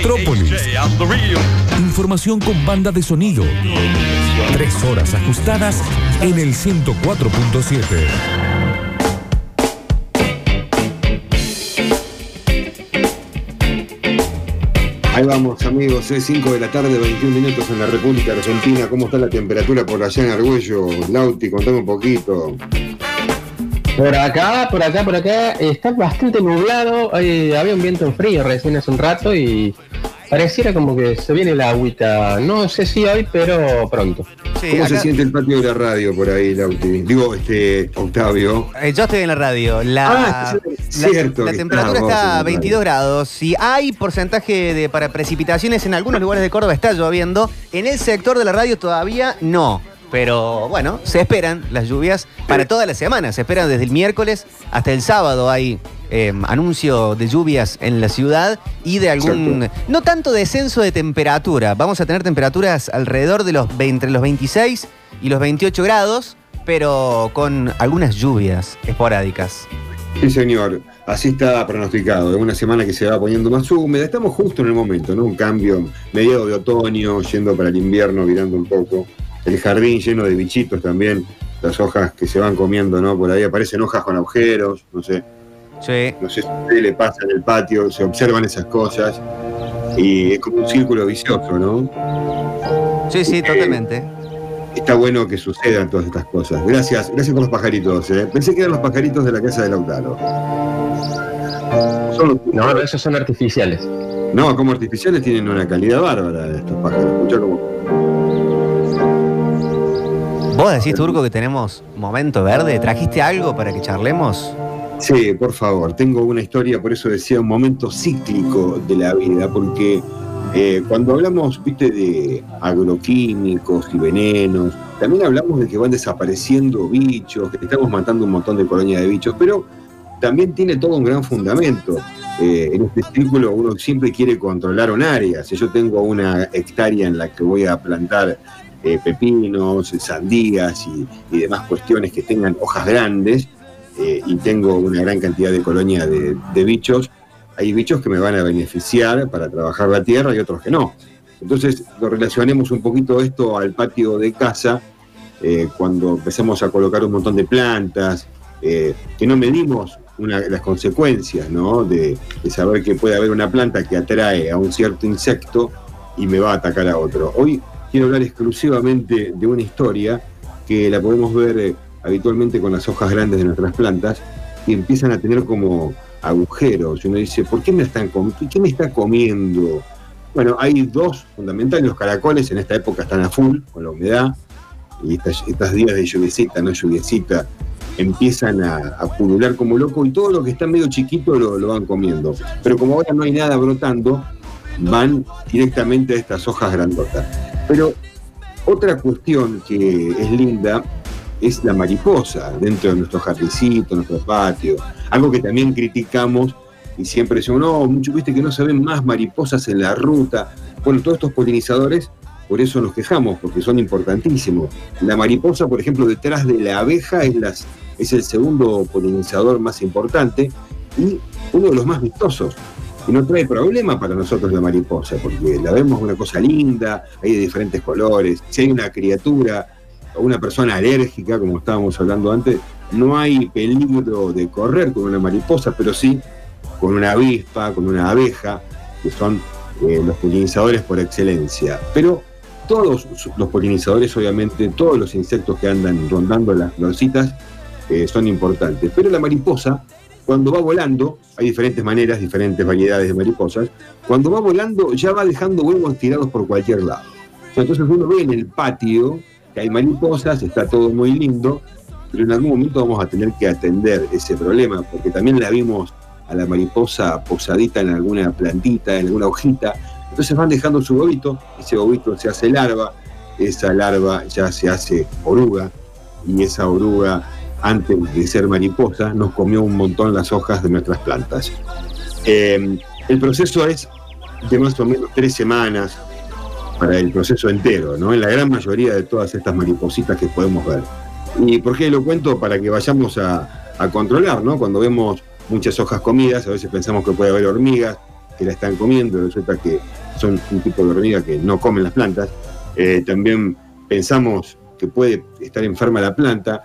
Metrópolis. Información con banda de sonido. Tres horas ajustadas en el 104.7. Ahí vamos, amigos, es 5 de la tarde, 21 minutos en la República Argentina. ¿Cómo está la temperatura por allá en Argüello? Lauti, contame un poquito. Por acá, por acá, por acá, está bastante nublado. Hay- había un viento en frío recién hace un rato y pareciera como que se viene la agüita. No sé si hoy, pero pronto. Sí, ¿Cómo se siente el patio de la radio por ahí, Lauti? Digo, este, Octavio. Eh, yo estoy en la radio. La, Ah, es la- cierto la que temperatura está a 22 grados. Si hay porcentaje de para precipitaciones en algunos lugares de Córdoba, está lloviendo. En el sector de la radio todavía no. Pero bueno, se esperan las lluvias para toda la semana. Se esperan desde el miércoles hasta el sábado. Hay eh, anuncio de lluvias en la ciudad y de algún. No tanto descenso de temperatura. Vamos a tener temperaturas alrededor de los entre los 26 y los 28 grados, pero con algunas lluvias esporádicas. Sí, señor. Así está pronosticado. Es una semana que se va poniendo más húmeda. Estamos justo en el momento, ¿no? Un cambio mediado de otoño, yendo para el invierno, virando un poco. El jardín lleno de bichitos también. Las hojas que se van comiendo, ¿no? Por ahí aparecen hojas con agujeros, no sé. Sí. No sé si usted le pasa en el patio, se observan esas cosas. Y es como un círculo vicioso, ¿no? Sí, sí, totalmente. Está bueno que sucedan todas estas cosas. Gracias, gracias por los pajaritos. ¿eh? Pensé que eran los pajaritos de la casa de Lautaro. Son los- No, esos son artificiales. No, como artificiales tienen una calidad bárbara estos pájaros. Escuchá cómo- Vos decís, Turco, que tenemos momento verde. ¿Trajiste algo para que charlemos? Sí, por favor, tengo una historia, por eso decía un momento cíclico de la vida, porque eh, cuando hablamos, viste, de agroquímicos y venenos, también hablamos de que van desapareciendo bichos, que estamos matando un montón de colonias de bichos, pero también tiene todo un gran fundamento. Eh, en este círculo uno siempre quiere controlar un área. Si yo tengo una hectárea en la que voy a plantar eh, pepinos, sandías y, demás cuestiones que tengan hojas grandes, eh, y tengo una gran cantidad de colonia de, bichos, hay bichos que me van a beneficiar para trabajar la tierra y otros que no. Entonces, lo relacionemos un poquito esto al patio de casa, eh, cuando empezamos a colocar un montón de plantas, eh, que no medimos las consecuencias ¿no? de, de saber que puede haber una planta que atrae a un cierto insecto y me va a atacar a otro. Hoy quiero hablar exclusivamente de una historia que la podemos ver eh, habitualmente con las hojas grandes de nuestras plantas y empiezan a tener como agujeros. Y uno dice, ¿por qué me están com- qué me está comiendo? Bueno, hay dos fundamentales. Los caracoles en esta época están a full con la humedad y estas, días de lluviecita, no lluviecita, empiezan a, a pulular como loco y todo lo que está medio chiquito lo, lo van comiendo. Pero como ahora no hay nada brotando, van directamente a estas hojas grandotas. Pero otra cuestión que es linda es la mariposa dentro de nuestro jardincito, nuestro patio. Algo que también criticamos y siempre decimos, no, mucho viste que no se ven más mariposas en la ruta. Bueno, todos estos polinizadores, por eso nos quejamos, porque son importantísimos. La mariposa, por ejemplo, detrás de la abeja es, las, es el segundo polinizador más importante y uno de los más vistosos. Y no trae problema para nosotros la mariposa, porque la vemos una cosa linda, hay de diferentes colores. Si hay una criatura o una persona alérgica, como estábamos hablando antes, no hay peligro de correr con una mariposa, pero sí con una avispa, con una abeja, que son eh, los polinizadores por excelencia. Pero todos los polinizadores, obviamente, todos los insectos que andan rondando las florcitas eh, son importantes. Pero la mariposa, cuando va volando, hay diferentes maneras, diferentes variedades de mariposas, cuando va volando ya va dejando huevos tirados por cualquier lado. Entonces uno ve en el patio que hay mariposas, está todo muy lindo, pero en algún momento vamos a tener que atender ese problema, porque también la vimos a la mariposa posadita en alguna plantita, en alguna hojita, entonces van dejando su huevito, ese huevito se hace larva, esa larva ya se hace oruga, y esa oruga, antes de ser mariposa, nos comió un montón las hojas de nuestras plantas. Eh, el proceso es de más o menos tres semanas para el proceso entero, ¿no? En la gran mayoría de todas estas maripositas que podemos ver. ¿Y por qué lo cuento? Para que vayamos a, a controlar, ¿no? Cuando vemos muchas hojas comidas, a veces pensamos que puede haber hormigas, que la están comiendo, resulta que son un tipo de hormiga que no comen las plantas. Eh, también pensamos que puede estar enferma la planta,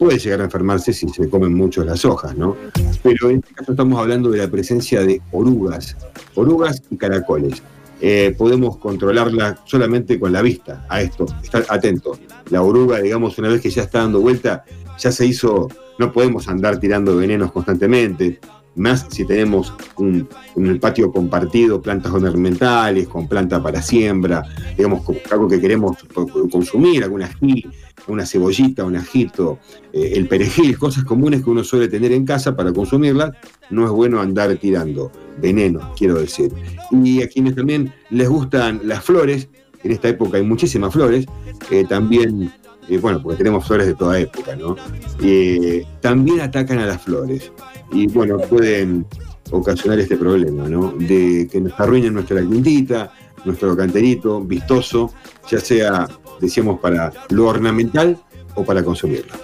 puede llegar a enfermarse si se comen mucho las hojas, ¿no? Pero en este caso estamos hablando de la presencia de orugas, orugas y caracoles. Eh, podemos controlarla solamente con la vista a esto, estar atento. La oruga, digamos, una vez que ya está dando vuelta, ya se hizo, no podemos andar tirando venenos constantemente, más si tenemos un, en el patio compartido plantas ornamentales, con planta para siembra, digamos, algo que queremos consumir, alguna ají, una cebollita, un ajito, eh, el perejil, cosas comunes que uno suele tener en casa para consumirlas, no es bueno andar tirando veneno, quiero decir. Y a quienes también les gustan las flores, en esta época hay muchísimas flores, eh, también, eh, bueno, porque tenemos flores de toda época, ¿no? también atacan a las flores y bueno, pueden ocasionar este problema, ¿no? De que nos arruinen nuestra quintita, nuestro canterito vistoso, ya sea, decíamos, para lo ornamental o para consumirlo.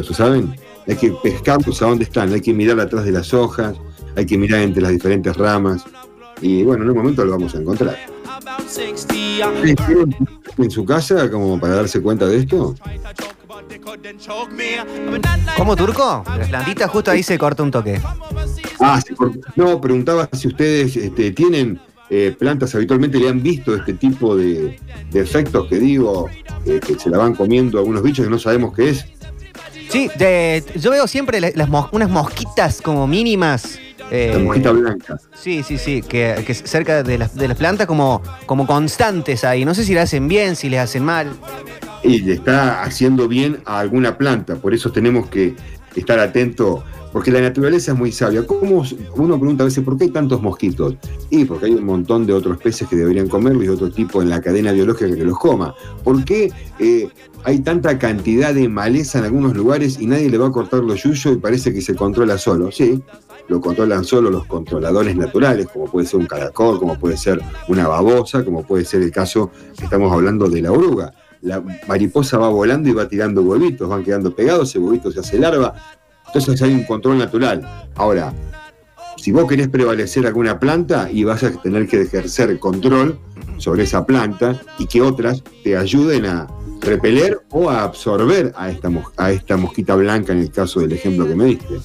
eso, ¿saben? Hay que pescarlos a dónde están, hay que mirar atrás de las hojas, hay que mirar entre las diferentes ramas, y bueno, en un momento lo vamos a encontrar. ¿En su casa como para darse cuenta de esto? ¿Cómo turco? La plantita justo ahí se corta un toque. Ah, no, preguntaba si ustedes este, tienen eh, plantas habitualmente, le han visto este tipo de, efectos que digo, eh, que se la van comiendo algunos bichos que no sabemos qué es. Sí, yo veo siempre las unas mosquitas como mínimas. Eh, mosquitas blancas. Sí, sí, sí, que, cerca de las, de las plantas como, como constantes ahí. No sé si le hacen bien, si les hacen mal y le está haciendo bien a alguna planta. Por eso tenemos que estar atentos, porque la naturaleza es muy sabia. ¿Cómo, uno pregunta a veces, ¿por qué hay tantos mosquitos? Y porque hay un montón de otros peces que deberían comerlos y otro tipo en la cadena biológica que los coma. ¿Por qué eh, hay tanta cantidad de maleza en algunos lugares y nadie le va a cortar lo suyo y parece que se controla solo? Sí, lo controlan solo los controladores naturales, como puede ser un caracol, como puede ser una babosa, como puede ser el caso que estamos hablando de la oruga la mariposa va volando y va tirando huevitos, van quedando pegados, ese huevito se hace larva. Entonces hay un control natural. Ahora, si vos querés prevalecer alguna planta y vas a tener que ejercer control sobre esa planta y que otras te ayuden a repeler o a absorber a esta, a esta mosquita blanca en el caso del ejemplo que me diste.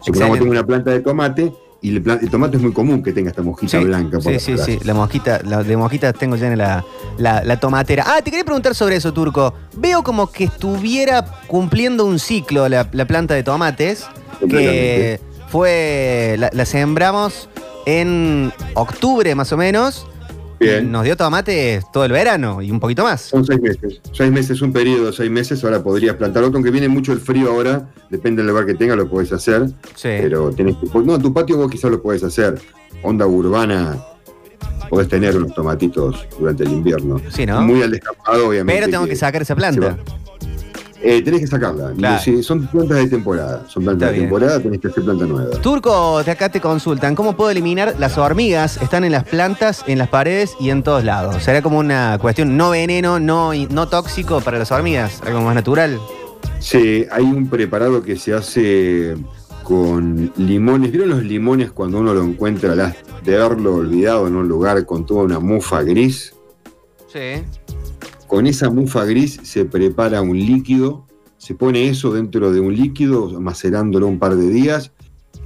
Si tengo una planta de tomate, y el, tomate es muy común que tenga esta mosquita blanca. sí, sí, sí. La mosquita, la de mosquita tengo ya en la, la, tomatera. Ah, te quería preguntar sobre eso, Turco. Veo como que estuviera cumpliendo un ciclo la, planta de tomates. Que fue. la sembramos en octubre más o menos. Nos dio tomate todo el verano y un poquito más. Son seis meses. Seis meses, un periodo de seis meses. Ahora podrías plantar otro, aunque viene mucho el frío ahora. Depende del lugar que tengas, lo puedes hacer. Sí. Pero tienes que. No, tu patio vos quizás lo puedes hacer. Onda urbana, podés tener unos tomatitos durante el invierno. Sí, ¿no? Muy al descampado, obviamente. Pero tengo que, sacar esa planta. Eh, tenés que sacarla. son plantas de temporada. Son plantas de temporada, tenés que hacer planta nueva. Turco, de acá te consultan. ¿Cómo puedo eliminar las hormigas? Están en las plantas, en las paredes y en todos lados. ¿Será como una cuestión no veneno, no, no tóxico para las hormigas? ¿Algo más natural? Sí, hay un preparado que se hace con limones. ¿Vieron los limones cuando uno lo encuentra de haberlo olvidado en un lugar con toda una mufa gris? Sí. Con esa mufa gris se prepara un líquido, se pone eso dentro de un líquido, macerándolo un par de días,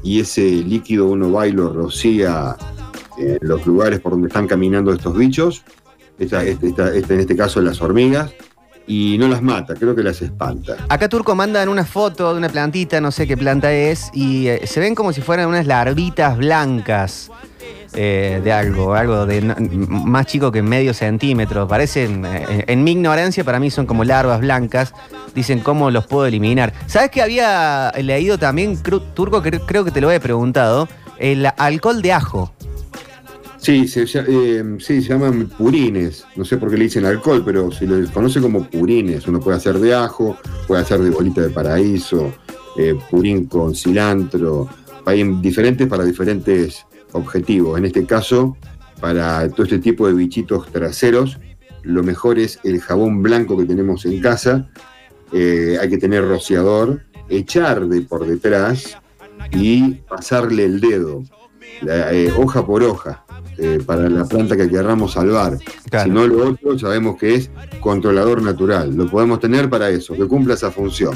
y ese líquido uno va y lo rocía en los lugares por donde están caminando estos bichos, esta, en este caso las hormigas, y no las mata, creo que las espanta. Acá Turco mandan una foto de una plantita, no sé qué planta es, y eh, se ven como si fueran unas larvitas blancas. Eh, de algo, algo de más chico que medio centímetro. Parecen, eh, en mi ignorancia, para mí son como larvas blancas. Dicen cómo los puedo eliminar. ¿Sabes que había leído también, Turco, creo que te lo he preguntado, el alcohol de ajo? Sí se, eh, sí, se llaman purines. No sé por qué le dicen alcohol, pero se les conoce como purines. Uno puede hacer de ajo, puede hacer de bolita de paraíso, purín con cilantro. Hay diferentes para diferentes objetivo. En este caso, para todo este tipo de bichitos traseros, lo mejor es el jabón blanco que tenemos en casa. Eh, hay que tener rociador, echar de por detrás y pasarle el dedo, eh, hoja por hoja, eh, para la planta que querramos salvar. Si no, lo otro sabemos que es controlador natural. Lo podemos tener para eso, que cumpla esa función.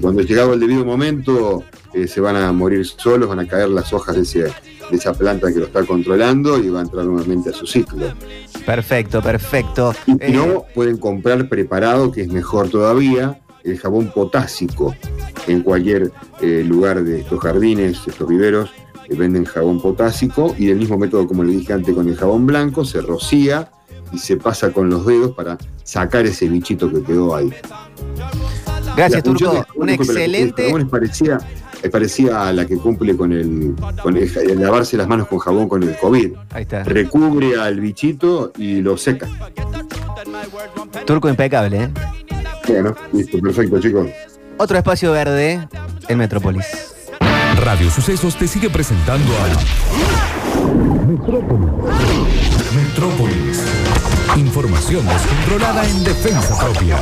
cuando llegado el debido momento, se van a morir solos, van a caer las hojas de, ese, de esa planta que lo está controlando y va a entrar nuevamente a su ciclo. Perfecto, perfecto. Y si no, pueden comprar preparado, que es mejor todavía, el jabón potásico. En cualquier eh, lugar de estos jardines, estos viveros, eh, venden jabón potásico y del mismo método como le dije antes con el jabón blanco, se rocía y se pasa con los dedos para sacar ese bichito que quedó ahí. Gracias, Turco. Un excelente. parecía, parecía a la que cumple con el, con el, lavarse las manos con jabón con el COVID. Ahí está. Recubre al bichito y lo seca. Turco impecable, ¿eh? Bueno, listo, perfecto, chicos. Otro espacio verde en Metrópolis. Radio Sucesos te sigue presentando a Metrópolis. Metrópolis. Información descontrolada en defensa propia.